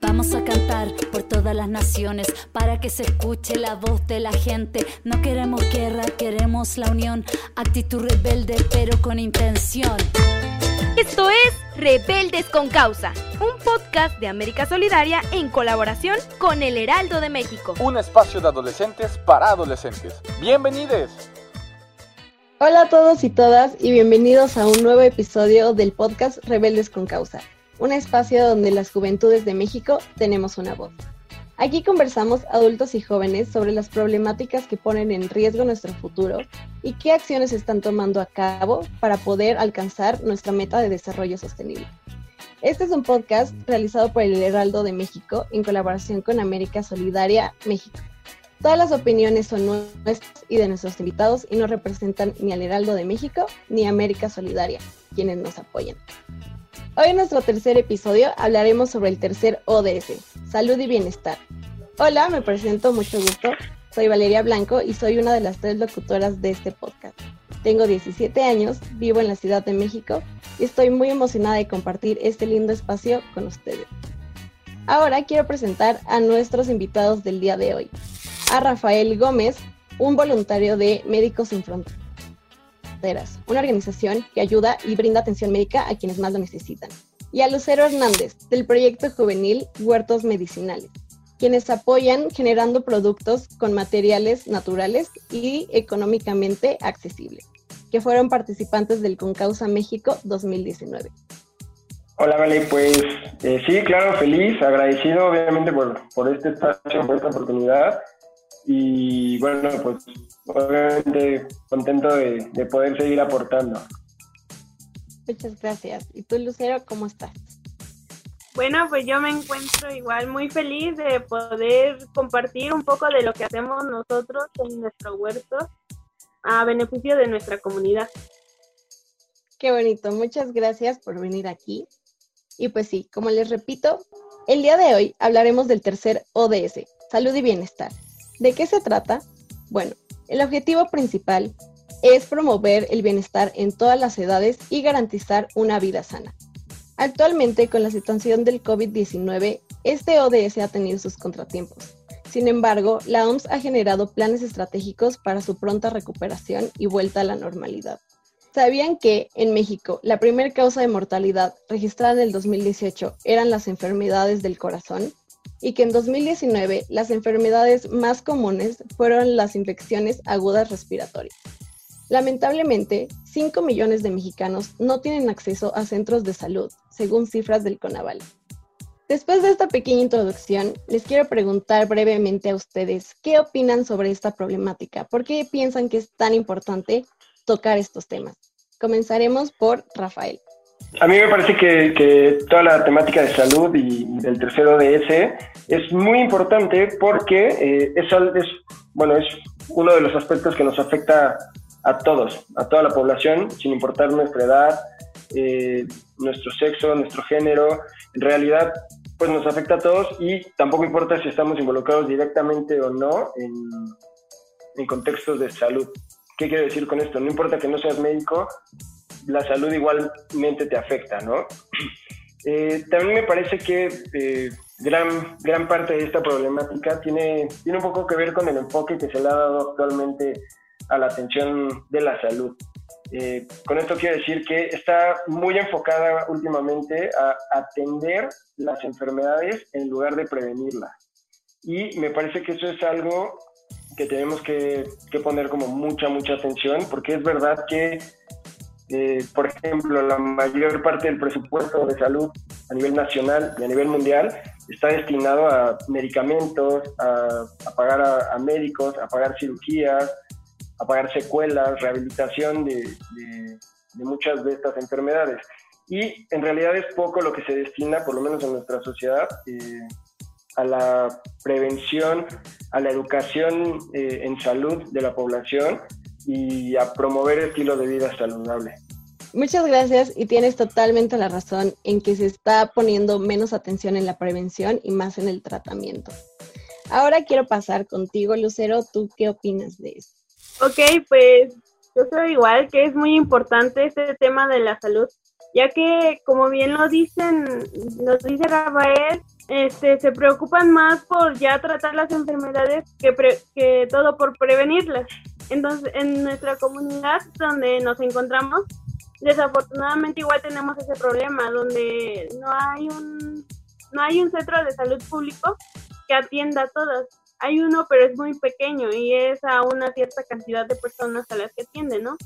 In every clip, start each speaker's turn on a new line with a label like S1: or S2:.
S1: Vamos a cantar por todas las naciones para que se escuche la voz de la gente. No queremos guerra, queremos la unión. Actitud rebelde, pero con intención.
S2: Esto es Rebeldes con Causa, un podcast de América Solidaria en colaboración con El Heraldo de México.
S3: Un espacio de adolescentes para adolescentes. Bienvenidos.
S4: Hola a todos y todas y bienvenidos a un nuevo episodio del podcast Rebeldes con Causa, un espacio donde las juventudes de México tenemos una voz. Aquí conversamos adultos y jóvenes sobre las problemáticas que ponen en riesgo nuestro futuro y qué acciones están tomando a cabo para poder alcanzar nuestra meta de desarrollo sostenible. Este es un podcast realizado por el Heraldo de México en colaboración con América Solidaria México. Todas las opiniones son nuestras y de nuestros invitados y no representan ni al Heraldo de México ni a América Solidaria, quienes nos apoyan. Hoy en nuestro tercer episodio hablaremos sobre el tercer ODS, salud y bienestar. Hola, me presento, mucho gusto. Soy Valeria Blanco y soy una de las tres locutoras de este podcast. Tengo 17 años, vivo en la Ciudad de México y estoy muy emocionada de compartir este lindo espacio con ustedes. Ahora quiero presentar a nuestros invitados del día de hoy. A Rafael Gómez, un voluntario de Médicos Sin Fronteras, una organización que ayuda y brinda atención médica a quienes más lo necesitan. Y a Lucero Hernández, del proyecto juvenil Huertos Medicinales, quienes apoyan generando productos con materiales naturales y económicamente accesibles, que fueron participantes del Concausa México 2019.
S5: Hola, Vale, pues eh, sí, claro, feliz, agradecido obviamente por, por este espacio, por esta oportunidad y bueno, pues obviamente contento de, de poder seguir aportando.
S4: Muchas gracias. ¿Y tú, Lucero, cómo estás?
S6: Bueno, pues yo me encuentro igual muy feliz de poder compartir un poco de lo que hacemos nosotros en nuestro huerto a beneficio de nuestra comunidad.
S4: Qué bonito, muchas gracias por venir aquí. Y pues sí, como les repito, el día de hoy hablaremos del tercer ODS, salud y bienestar. ¿De qué se trata? Bueno, el objetivo principal es promover el bienestar en todas las edades y garantizar una vida sana. Actualmente, con la situación del COVID-19, este ODS ha tenido sus contratiempos. Sin embargo, la OMS ha generado planes estratégicos para su pronta recuperación y vuelta a la normalidad. ¿Sabían que en México la primera causa de mortalidad registrada en el 2018 eran las enfermedades del corazón? Y que en 2019 las enfermedades más comunes fueron las infecciones agudas respiratorias. Lamentablemente, 5 millones de mexicanos no tienen acceso a centros de salud, según cifras del CONAVAL. Después de esta pequeña introducción, les quiero preguntar brevemente a ustedes qué opinan sobre esta problemática, por qué piensan que es tan importante tocar estos temas. Comenzaremos por Rafael.
S5: A mí me parece que, que toda la temática de salud y del tercero ODS es muy importante porque eh, es, es, bueno, es uno de los aspectos que nos afecta a todos, a toda la población, sin importar nuestra edad, eh, nuestro sexo, nuestro género. En realidad, pues nos afecta a todos y tampoco importa si estamos involucrados directamente o no en, en contextos de salud. ¿Qué quiero decir con esto? No importa que no seas médico, la salud igualmente te afecta, ¿no? Eh, también me parece que eh, gran, gran parte de esta problemática tiene, tiene un poco que ver con el enfoque que se le ha dado actualmente a la atención de la salud. Eh, con esto quiero decir que está muy enfocada últimamente a atender las enfermedades en lugar de prevenirlas. Y me parece que eso es algo que tenemos que, que poner como mucha, mucha atención, porque es verdad que, eh, por ejemplo, la mayor parte del presupuesto de salud a nivel nacional y a nivel mundial está destinado a medicamentos, a, pagar a, médicos, a pagar cirugías, a pagar secuelas, rehabilitación de, muchas de estas enfermedades. y en realidad es poco lo que se destina, por lo menos en nuestra sociedad, eh, a la prevención, a la educación eh, en salud de la población y a promover estilo de vida saludable.
S4: Muchas gracias y tienes totalmente la razón en que se está poniendo menos atención en la prevención y más en el tratamiento. Ahora quiero pasar contigo, Lucero, ¿tú qué opinas de eso?
S6: Ok, pues yo creo igual que es muy importante este tema de la salud, ya que como bien lo dicen, nos dice Rafael, este, se preocupan más por ya tratar las enfermedades que, que todo por prevenirlas. Entonces, en nuestra comunidad donde nos encontramos, desafortunadamente igual tenemos ese problema, donde no hay un, no hay un centro de salud público que atienda a todas. Hay uno, pero es muy pequeño y es a una cierta cantidad de personas a las que atiende, ¿no?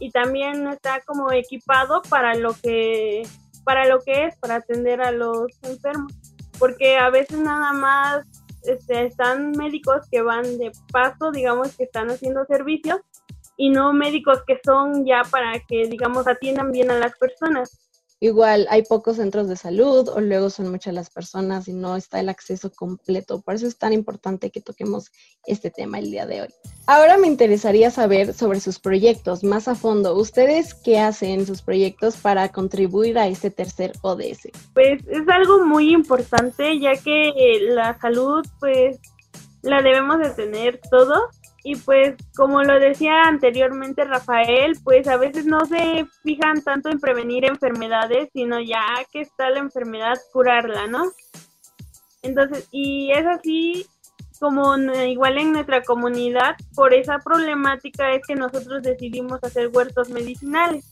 S6: Y también está como equipado para lo que para lo que es, para atender a los enfermos porque a veces nada más este, están médicos que van de paso, digamos que están haciendo servicios, y no médicos que son ya para que, digamos, atiendan bien a las personas.
S4: Igual hay pocos centros de salud o luego son muchas las personas y no está el acceso completo. Por eso es tan importante que toquemos este tema el día de hoy. Ahora me interesaría saber sobre sus proyectos más a fondo. ¿Ustedes qué hacen en sus proyectos para contribuir a este tercer ODS?
S6: Pues es algo muy importante ya que la salud pues la debemos de tener todos y pues como lo decía anteriormente Rafael, pues a veces no se fijan tanto en prevenir enfermedades, sino ya que está la enfermedad, curarla, ¿no? Entonces, y es así como igual en nuestra comunidad, por esa problemática es que nosotros decidimos hacer huertos medicinales,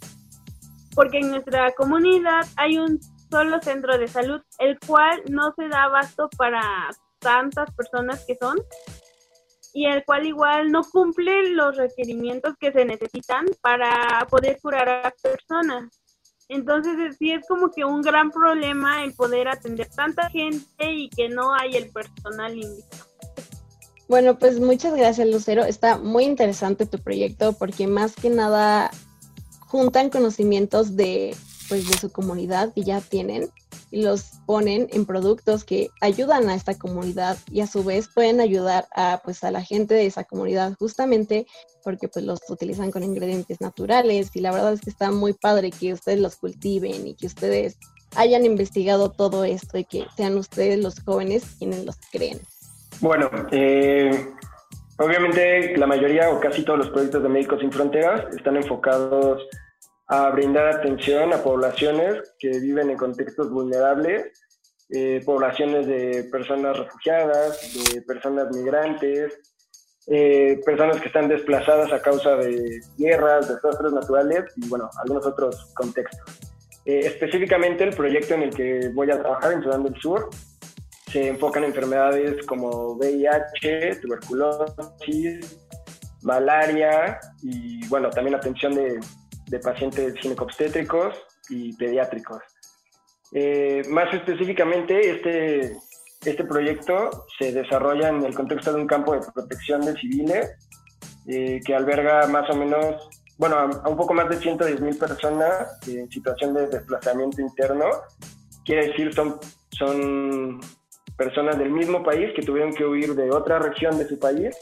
S6: porque en nuestra comunidad hay un solo centro de salud, el cual no se da abasto para tantas personas que son, y el cual igual no cumple los requerimientos que se necesitan para poder curar a personas. Entonces sí es como que un gran problema el poder atender tanta gente y que no hay el personal indicado.
S4: Bueno, pues muchas gracias Lucero. Está muy interesante tu proyecto porque más que nada juntan conocimientos de pues de su comunidad que ya tienen y los ponen en productos que ayudan a esta comunidad y a su vez pueden ayudar a pues a la gente de esa comunidad justamente porque pues los utilizan con ingredientes naturales y la verdad es que está muy padre que ustedes los cultiven y que ustedes hayan investigado todo esto y que sean ustedes los jóvenes quienes los creen.
S5: Bueno, eh, obviamente la mayoría o casi todos los proyectos de Médicos Sin Fronteras están enfocados a brindar atención a poblaciones que viven en contextos vulnerables, eh, poblaciones de personas refugiadas, de personas migrantes, eh, personas que están desplazadas a causa de guerras, desastres naturales y bueno, algunos otros contextos. Eh, específicamente el proyecto en el que voy a trabajar en Sudán del Sur se enfoca en enfermedades como VIH, tuberculosis, malaria y bueno, también atención de de pacientes ginecobstétricos y pediátricos. Eh, más específicamente, este, este proyecto se desarrolla en el contexto de un campo de protección de civiles eh, que alberga más o menos, bueno, a, un poco más de 110 mil personas en situación de desplazamiento interno. Quiere decir, son, son personas del mismo país que tuvieron que huir de otra región de su país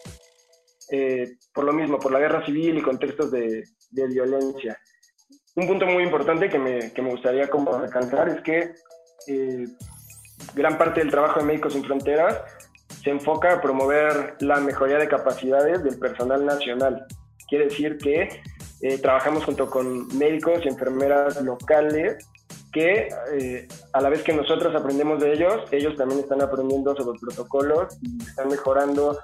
S5: eh, por lo mismo, por la guerra civil y contextos de, de violencia. Un punto muy importante que me, que me gustaría como recalcar es que eh, gran parte del trabajo de Médicos Sin Fronteras se enfoca a promover la mejoría de capacidades del personal nacional. Quiere decir que eh, trabajamos junto con médicos y enfermeras locales que eh, a la vez que nosotros aprendemos de ellos, ellos también están aprendiendo sobre protocolos y están mejorando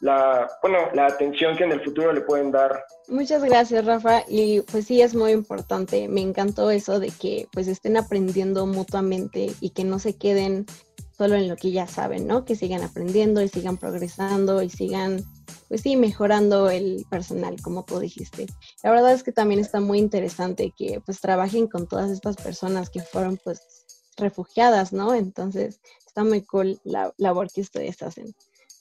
S5: la, bueno, la atención que en el futuro le pueden dar.
S4: Muchas gracias, Rafa. Y pues sí, es muy importante. Me encantó eso de que pues estén aprendiendo mutuamente y que no se queden solo en lo que ya saben, ¿no? Que sigan aprendiendo y sigan progresando y sigan, pues sí, mejorando el personal, como tú dijiste. La verdad es que también está muy interesante que pues trabajen con todas estas personas que fueron pues refugiadas, ¿no? Entonces, está muy cool la labor que ustedes hacen.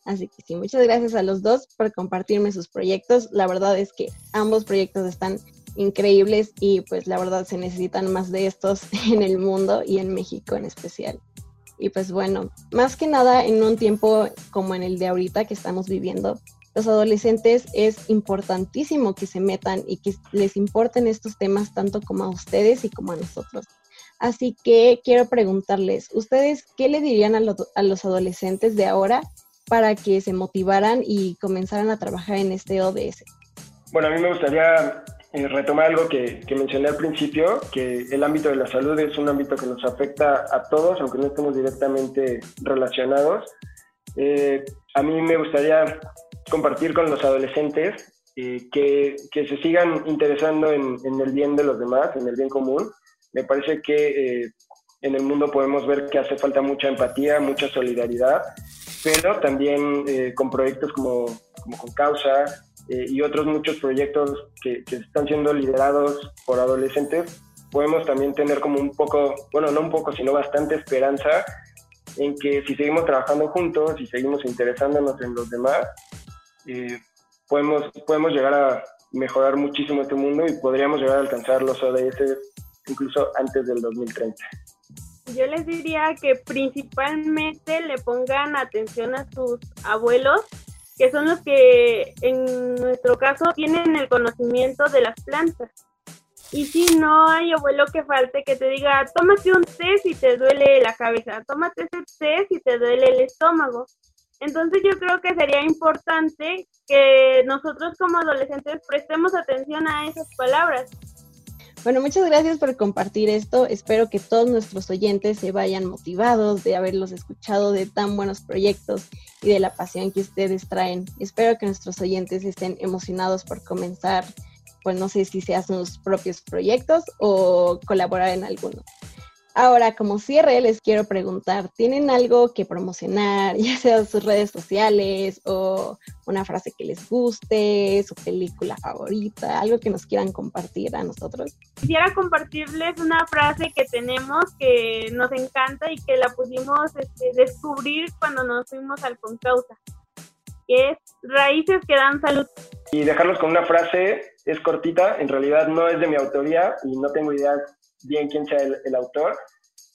S4: Así que sí, muchas gracias a los dos por compartirme sus proyectos. La verdad es que ambos proyectos están increíbles y pues la verdad se necesitan más de estos en el mundo y en México en especial. Y pues bueno, más que nada en un tiempo como en el de ahorita que estamos viviendo, los adolescentes es importantísimo que se metan y que les importen estos temas tanto como a ustedes y como a nosotros. Así que quiero preguntarles, ¿ustedes qué le dirían a, a los adolescentes de ahora para que se motivaran y comenzaran a trabajar en este ODS?
S5: Bueno, a mí me gustaría eh, retomar algo que, mencioné al principio, que el ámbito de la salud es un ámbito que nos afecta a todos, aunque no estemos directamente relacionados. Eh, a mí me gustaría compartir con los adolescentes eh, que, que, se sigan interesando en, en, el bien de los demás, en el bien común. Me parece que en el mundo podemos ver que hace falta mucha empatía, mucha solidaridad, pero también con proyectos como, como con causa, eh, y otros muchos proyectos que, están siendo liderados por adolescentes, podemos también tener como un poco, bueno, no un poco, sino bastante esperanza en que si seguimos trabajando juntos y seguimos interesándonos en los demás, eh, podemos, podemos llegar a mejorar muchísimo este mundo y podríamos llegar a alcanzar los ODS incluso antes del 2030.
S6: Yo les diría que principalmente le pongan atención a sus abuelos que son los que en nuestro caso tienen el conocimiento de las plantas. Y si no hay abuelo que falte que te diga, tómate un té si te duele la cabeza, tómate ese té si te duele el estómago. Entonces yo creo que sería importante que nosotros como adolescentes prestemos atención a esas palabras
S4: bueno, muchas gracias por compartir esto. Espero que todos nuestros oyentes se vayan motivados de haberlos escuchado de tan buenos proyectos y de la pasión que ustedes traen. Espero que nuestros oyentes estén emocionados por comenzar, pues no sé si se hacen sus propios proyectos o colaborar en alguno. Ahora, como cierre, les quiero preguntar, ¿tienen algo que promocionar, ya sea sus redes sociales o una frase que les guste, su película favorita, algo que nos quieran compartir a nosotros?
S6: Quisiera compartirles una frase que tenemos que nos encanta y que la pudimos este, descubrir cuando nos fuimos al Concausa, que es raíces que dan salud.
S5: Y dejarlos con una frase, es cortita, en realidad no es de mi autoría y no tengo idea bien quién sea el, autor,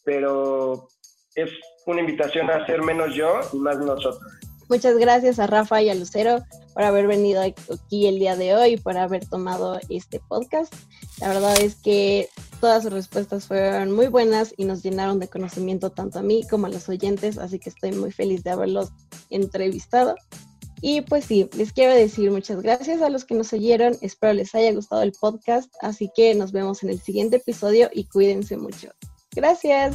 S5: pero es una invitación a ser menos yo y más nosotros.
S4: Muchas gracias a Rafa y a Lucero por haber venido aquí el día de hoy, por haber tomado este podcast. La verdad es que todas sus respuestas fueron muy buenas y nos llenaron de conocimiento tanto a mí como a los oyentes, así que estoy muy feliz de haberlos entrevistado. Y pues sí, les quiero decir muchas gracias a los que nos oyeron. Espero les haya gustado el podcast. Así que nos vemos en el siguiente episodio y cuídense mucho. Gracias.